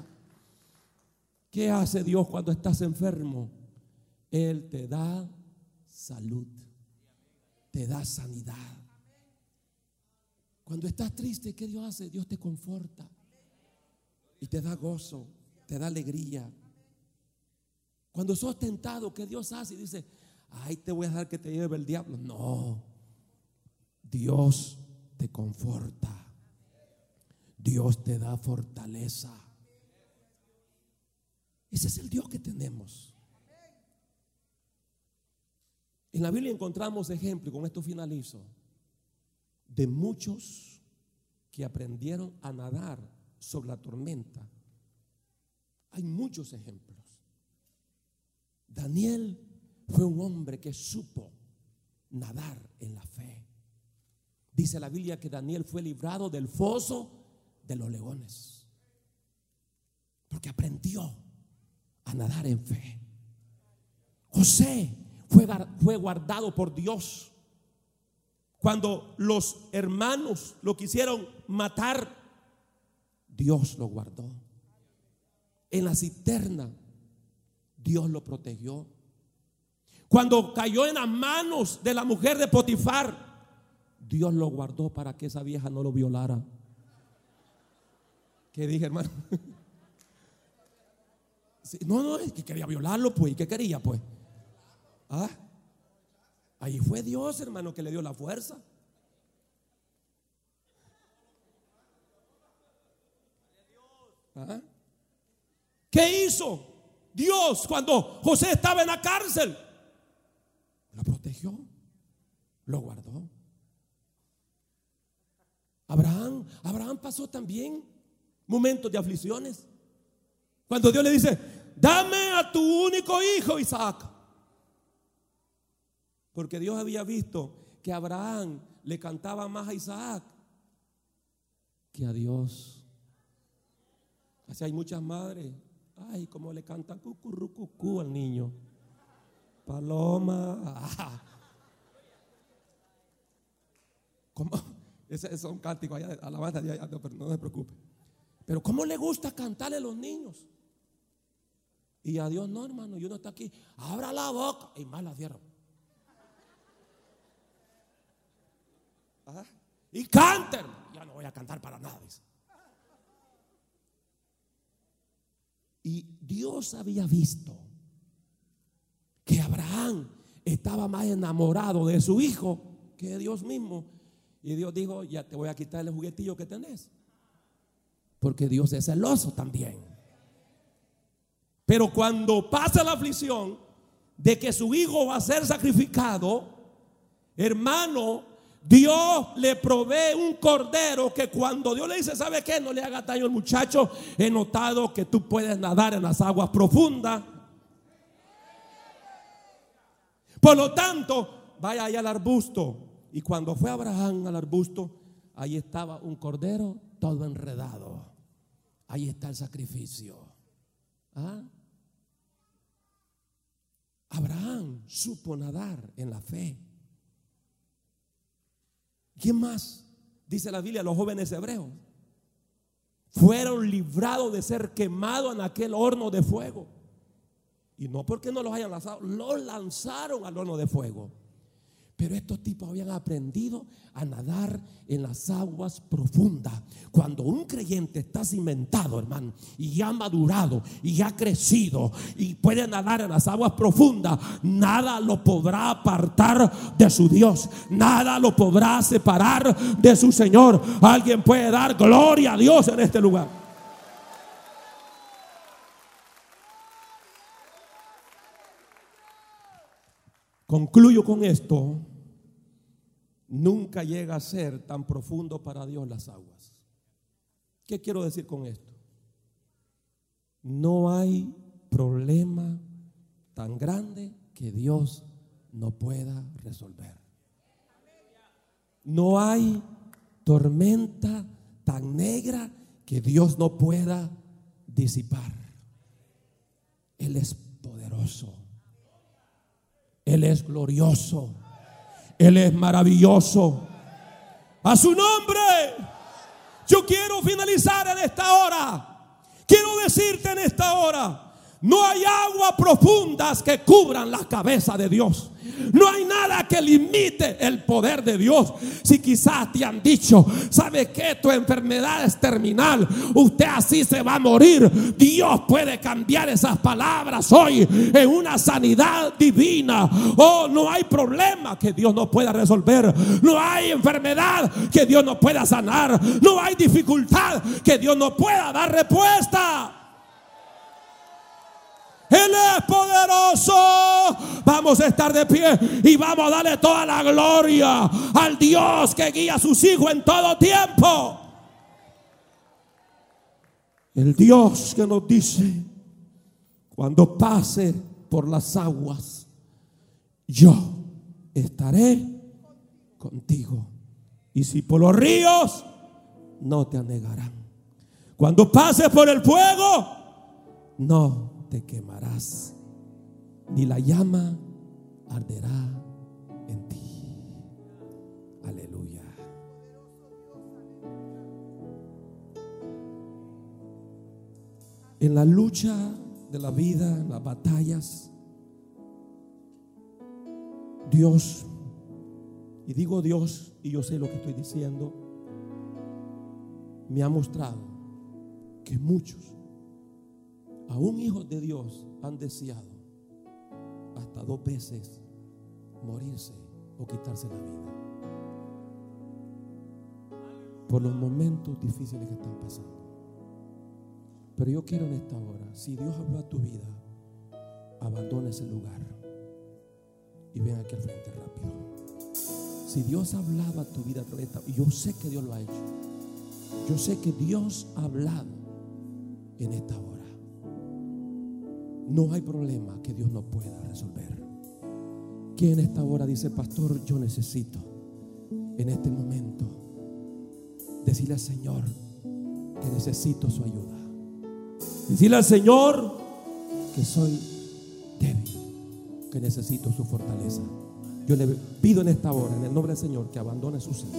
¿Qué hace Dios cuando estás enfermo? Él te da salud, te da sanidad. Cuando estás triste, ¿qué Dios hace? Dios te conforta y te da gozo, te da alegría. Cuando sos tentado, ¿qué Dios hace? Dice, ay, te voy a dejar que te lleve el diablo. No, Dios te conforta. Dios te da fortaleza. Ese es el Dios que tenemos. En la Biblia encontramos ejemplos, y con esto finalizo, de muchos que aprendieron a nadar sobre la tormenta. Hay muchos ejemplos. Daniel fue un hombre que supo nadar en la fe. Dice la Biblia que Daniel fue librado del foso de los leones. Porque aprendió a nadar en fe. José fue, fue guardado por Dios. Cuando los hermanos lo quisieron matar, Dios lo guardó. En la cisterna, Dios lo protegió. Cuando cayó en las manos de la mujer de Potifar, Dios lo guardó para que esa vieja no lo violara. ¿Qué dije, hermano? no, no, es que quería violarlo, pues. ¿Y qué quería, pues? ¿Ah? Ahí fue Dios, hermano, que le dio la fuerza. ¿Ah? ¿Qué hizo Dios cuando José estaba en la cárcel? Lo protegió, lo guardó. Abraham, Abraham pasó también momentos de aflicciones. Cuando Dios le dice, dame a tu único hijo Isaac. Porque Dios había visto que Abraham le cantaba más a Isaac que a Dios. Así hay muchas madres. Ay, como le cantan cucurrucucú al niño. Paloma. ¿Cómo? Ese es un cántico allá, alabanza pero no se preocupe. Pero ¿cómo le gusta cantarle a los niños? Y a Dios no, hermano. Y uno está aquí, abra la boca y más la cierro. Y canten. Ya no voy a cantar para nada. Y Dios había visto que Abraham estaba más enamorado de su hijo que de Dios mismo. Y Dios dijo, ya te voy a quitar el juguetillo que tenés. Porque Dios es celoso también. Pero cuando pasa la aflicción de que su hijo va a ser sacrificado, hermano, Dios le provee un cordero que cuando Dios le dice, ¿sabe qué? No le haga daño al muchacho. He notado que tú puedes nadar en las aguas profundas. Por lo tanto, vaya allá al arbusto y cuando fue Abraham al arbusto, ahí estaba un cordero todo enredado. Ahí está el sacrificio. ¿Ah? Abraham supo nadar en la fe. ¿Quién más? Dice la Biblia, los jóvenes hebreos. Fueron librados de ser quemados en aquel horno de fuego. Y no porque no los hayan lanzado, los lanzaron al horno de fuego. Pero estos tipos habían aprendido a nadar en las aguas profundas. Cuando un creyente está cimentado, hermano, y ha madurado, y ha crecido, y puede nadar en las aguas profundas, nada lo podrá apartar de su Dios. Nada lo podrá separar de su Señor. Alguien puede dar gloria a Dios en este lugar. Concluyo con esto nunca llega a ser tan profundo para Dios las aguas. ¿Qué quiero decir con esto? No hay problema tan grande que Dios no pueda resolver. No hay tormenta tan negra que Dios no pueda disipar. Él es poderoso. Él es glorioso. Él es maravilloso. A su nombre. Yo quiero finalizar en esta hora. Quiero decirte en esta hora. No hay agua profundas que cubran la cabeza de Dios. No hay nada que limite el poder de Dios. Si quizás te han dicho, ¿sabe que Tu enfermedad es terminal. Usted así se va a morir. Dios puede cambiar esas palabras hoy en una sanidad divina. Oh, no hay problema que Dios no pueda resolver. No hay enfermedad que Dios no pueda sanar. No hay dificultad que Dios no pueda dar respuesta. Él es poderoso. Vamos a estar de pie y vamos a darle toda la gloria al Dios que guía a sus hijos en todo tiempo. El Dios que nos dice, cuando pase por las aguas, yo estaré contigo. Y si por los ríos, no te anegarán. Cuando pases por el fuego, no te quemarás, ni la llama arderá en ti. Aleluya. En la lucha de la vida, en las batallas, Dios, y digo Dios, y yo sé lo que estoy diciendo, me ha mostrado que muchos aún hijos de Dios han deseado hasta dos veces morirse o quitarse la vida. Por los momentos difíciles que están pasando. Pero yo quiero en esta hora, si Dios habló a tu vida, abandona ese lugar y ven aquí al frente rápido. Si Dios ha hablado a tu vida, y yo sé que Dios lo ha hecho. Yo sé que Dios ha hablado en esta hora. No hay problema que Dios no pueda resolver. ¿Quién en esta hora dice, pastor, yo necesito en este momento decirle al Señor que necesito su ayuda? Decirle al Señor que soy débil, que necesito su fortaleza. Yo le pido en esta hora, en el nombre del Señor, que abandone sus hijos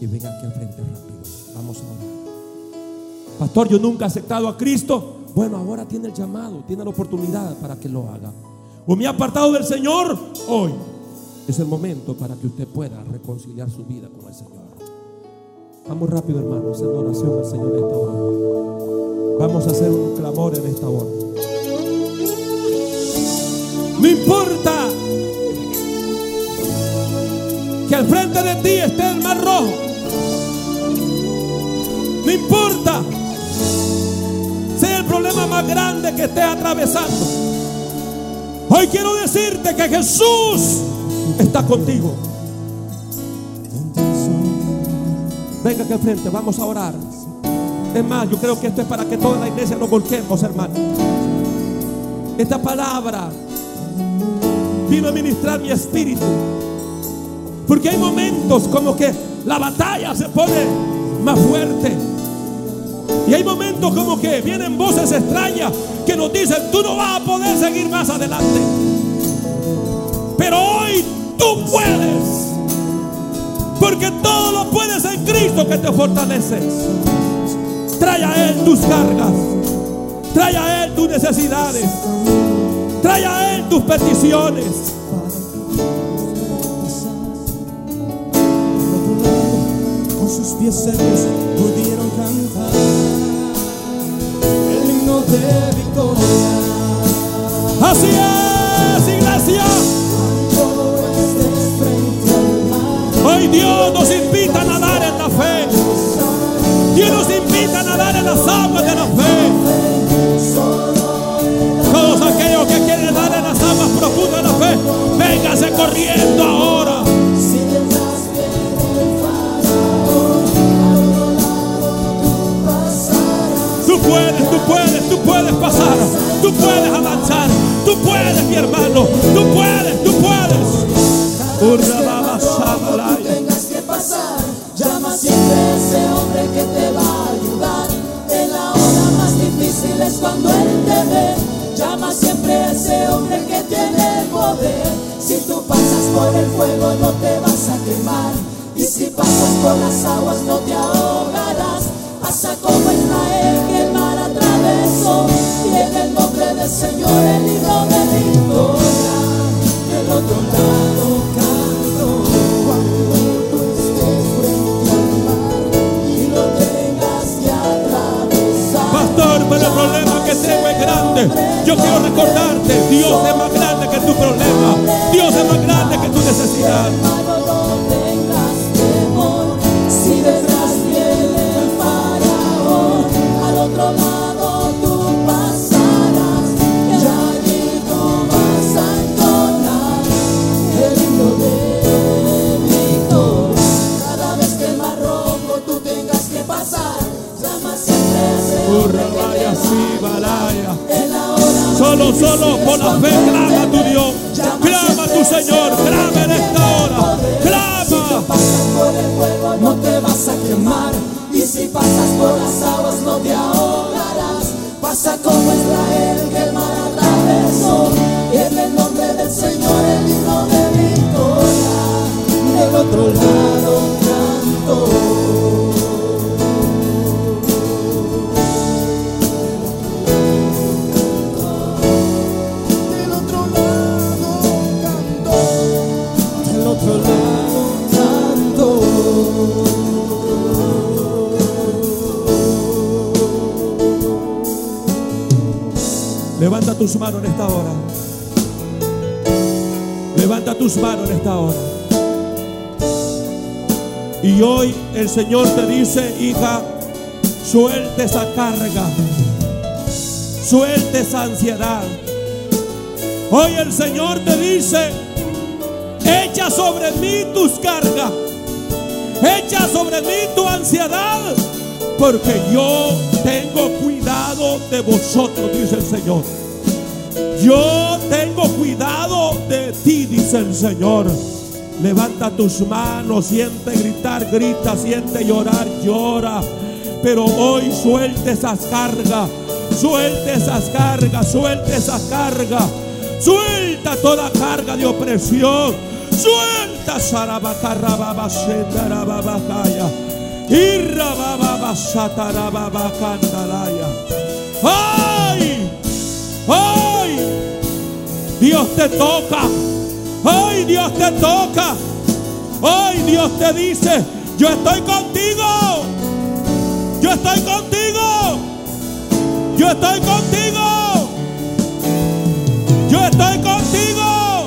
y venga aquí al frente rápido. Vamos a orar. Pastor, yo nunca he aceptado a Cristo. Bueno, ahora tiene el llamado, tiene la oportunidad para que lo haga. O me ha apartado del Señor, hoy es el momento para que usted pueda reconciliar su vida con el Señor. Vamos rápido, hermanos, en oración al Señor esta hora. Vamos a hacer un clamor en esta hora. No importa que al frente de ti esté el mar rojo. No importa más grande que estés atravesando. Hoy quiero decirte que Jesús está contigo. Venga aquí al frente, vamos a orar. Es yo creo que esto es para que toda la iglesia nos volquemos, hermano. Esta palabra vino a ministrar mi espíritu. Porque hay momentos como que la batalla se pone más fuerte. Y hay momentos como que vienen voces extrañas que nos dicen, tú no vas a poder seguir más adelante. Pero hoy tú puedes. Porque todo lo puedes en Cristo que te fortalece. Trae a Él tus cargas. Trae a Él tus necesidades. Trae a Él tus peticiones. Con sus pies Así es, iglesia. Hoy Dios nos invita a nadar en la fe. Dios nos invita a nadar en las aguas de la fe. Todos aquellos que quieren nadar en las aguas profundas de la fe, véngase corriendo ahora. Puedes, tú puedes, tú puedes pasar, tú puedes avanzar, tú puedes, mi hermano, tú puedes, tú puedes. tengas que pasar, llama siempre a ese hombre que te va a ayudar. En la hora más difícil es cuando él te ve. Llama siempre a ese hombre que tiene poder. Si tú pasas por el fuego no te vas a quemar. Y si pasas por las aguas no te ahogarás. Pasa como Israel Señor. Señor te dice, hija, suelte esa carga. Suelte esa ansiedad. Hoy el Señor te dice, echa sobre mí tus cargas. Echa sobre mí tu ansiedad. Porque yo tengo cuidado de vosotros, dice el Señor. Yo tengo cuidado de ti, dice el Señor. Levanta tus manos, siente gritar, grita, siente llorar, llora. Pero hoy suelte esas cargas, suelte esas cargas, suelte esas cargas. Suelta toda carga de opresión. Suelta. ¡Ay! ¡Ay! Dios te toca. Hoy Dios te toca. Hoy Dios te dice, yo estoy contigo. Yo estoy contigo. Yo estoy contigo. Yo estoy contigo.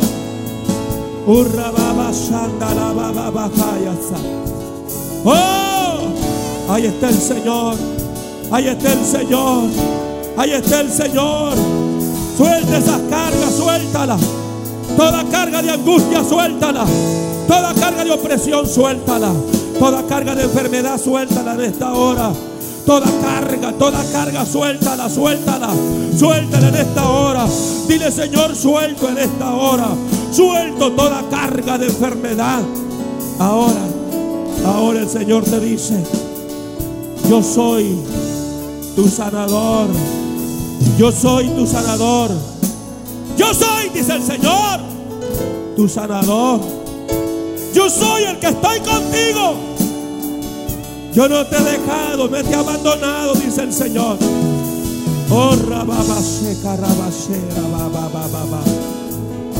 Oh, ahí está el Señor. Ahí está el Señor. Ahí está el Señor. Suelta esas cargas, suéltala. Toda carga de angustia, suéltala. Toda carga de opresión, suéltala. Toda carga de enfermedad, suéltala en esta hora. Toda carga, toda carga, suéltala, suéltala. Suéltala en esta hora. Dile, Señor, suelto en esta hora. Suelto toda carga de enfermedad. Ahora, ahora el Señor te dice, yo soy tu sanador. Yo soy tu sanador. Yo soy, dice el Señor, tu sanador. Yo soy el que estoy contigo. Yo no te he dejado, no te he abandonado, dice el Señor. Oh, rababase, carabase, rababababa.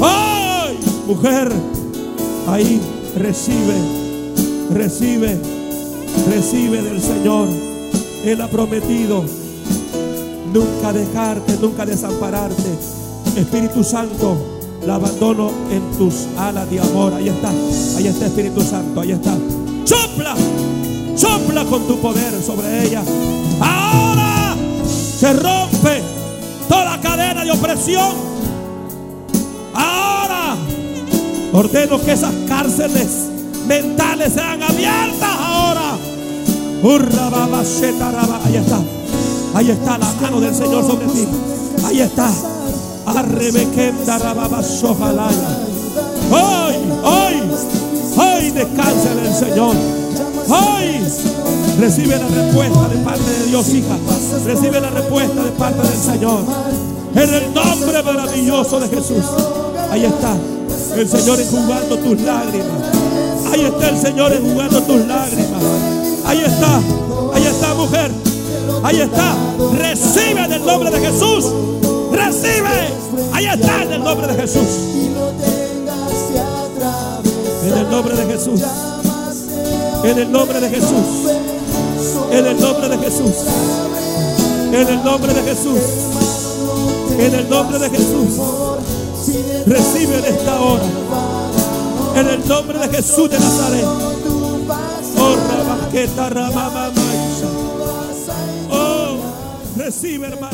¡Ay! Mujer, ahí recibe, recibe, recibe del Señor. Él ha prometido nunca dejarte, nunca desampararte. Espíritu Santo, la abandono en tus alas de amor. Ahí está, ahí está Espíritu Santo, ahí está. Sopla, sopla con tu poder sobre ella. Ahora se rompe toda cadena de opresión. Ahora ordeno que esas cárceles mentales sean abiertas ahora. Ahí está. Ahí está la mano del Señor sobre ti. Ahí está. Arrebequenda rababa sojalaya. Hoy, hoy, hoy descansa en el Señor. Hoy recibe la respuesta de parte de Dios, hija. Recibe la respuesta de parte del Señor. En el nombre maravilloso de Jesús. Ahí está. El Señor enjugando tus lágrimas. Ahí está el Señor enjugando tus lágrimas. Ahí está. Ahí está, mujer. Ahí está. Recibe en el nombre de Jesús. Recibe. Ahí está en el nombre de Jesús. En el nombre de Jesús. En el nombre de Jesús. En el nombre de Jesús. En el nombre de Jesús. En el nombre de Jesús. Recibe en esta hora. En el nombre de Jesús de Nazaret. Oh. Oh, recibe, hermano.